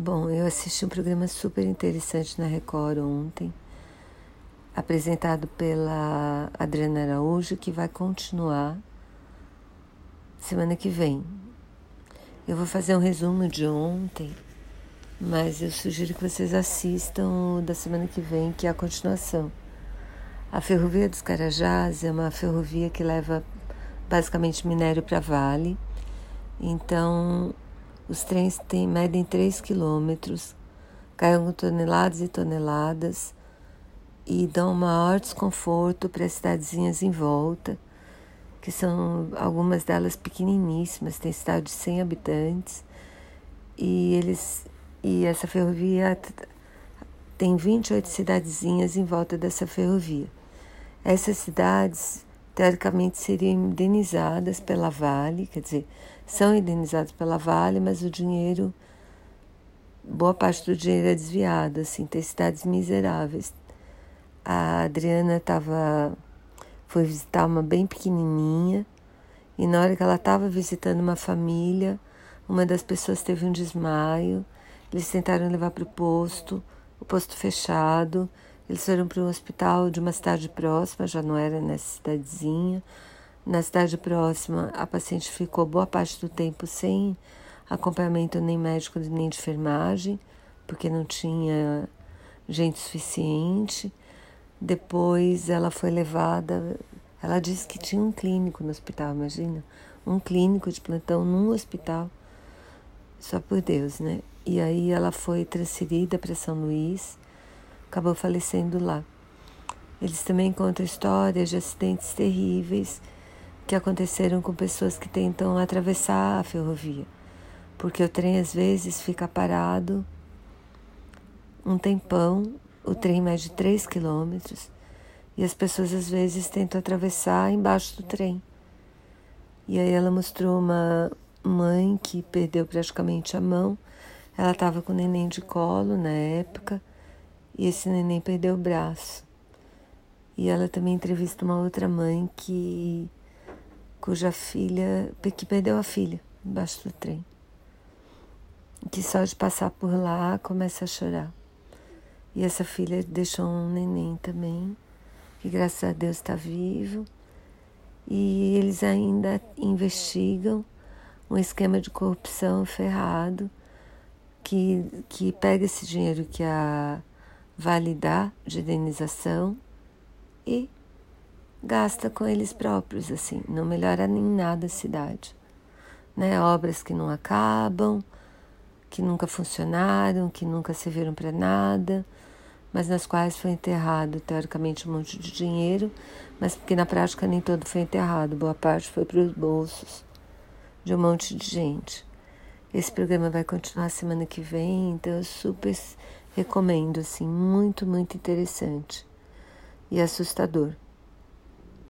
Bom, eu assisti um programa super interessante na Record ontem, apresentado pela Adriana Araújo, que vai continuar semana que vem. Eu vou fazer um resumo de ontem, mas eu sugiro que vocês assistam da semana que vem, que é a continuação. A Ferrovia dos Carajás é uma ferrovia que leva basicamente minério para Vale. Então, os trens têm, medem 3 quilômetros, carregam toneladas e toneladas e dão maior desconforto para as cidadezinhas em volta, que são algumas delas pequeniníssimas, tem cidade de 100 habitantes. E eles e essa ferrovia tem 28 cidadezinhas em volta dessa ferrovia. Essas cidades teoricamente seriam indenizadas pela Vale, quer dizer, são indenizadas pela Vale, mas o dinheiro, boa parte do dinheiro é desviado, assim, tem cidades miseráveis. A Adriana estava, foi visitar uma bem pequenininha, e na hora que ela estava visitando uma família, uma das pessoas teve um desmaio, eles tentaram levar para o posto, o posto fechado, eles foram para um hospital de uma cidade próxima, já não era nessa cidadezinha. Na cidade próxima, a paciente ficou boa parte do tempo sem acompanhamento nem médico nem de enfermagem, porque não tinha gente suficiente. Depois ela foi levada. Ela disse que tinha um clínico no hospital, imagina? Um clínico de plantão num hospital. Só por Deus, né? E aí ela foi transferida para São Luís acabou falecendo lá. Eles também contam histórias de acidentes terríveis que aconteceram com pessoas que tentam atravessar a ferrovia, porque o trem às vezes fica parado um tempão, o trem mede 3 quilômetros, e as pessoas às vezes tentam atravessar embaixo do trem. E aí ela mostrou uma mãe que perdeu praticamente a mão. Ela estava com o neném de colo na época e esse neném perdeu o braço. E ela também entrevista uma outra mãe que cuja filha que perdeu a filha embaixo do trem. Que só de passar por lá começa a chorar. E essa filha deixou um neném também, que graças a Deus está vivo. E eles ainda investigam um esquema de corrupção ferrado que, que pega esse dinheiro que a validar de indenização e gasta com eles próprios, assim, não melhora nem nada a cidade. Né? Obras que não acabam, que nunca funcionaram, que nunca serviram para nada, mas nas quais foi enterrado, teoricamente, um monte de dinheiro, mas porque na prática nem todo foi enterrado, boa parte foi para os bolsos de um monte de gente. Esse programa vai continuar semana que vem, então eu super recomendo, assim, muito, muito interessante e assustador.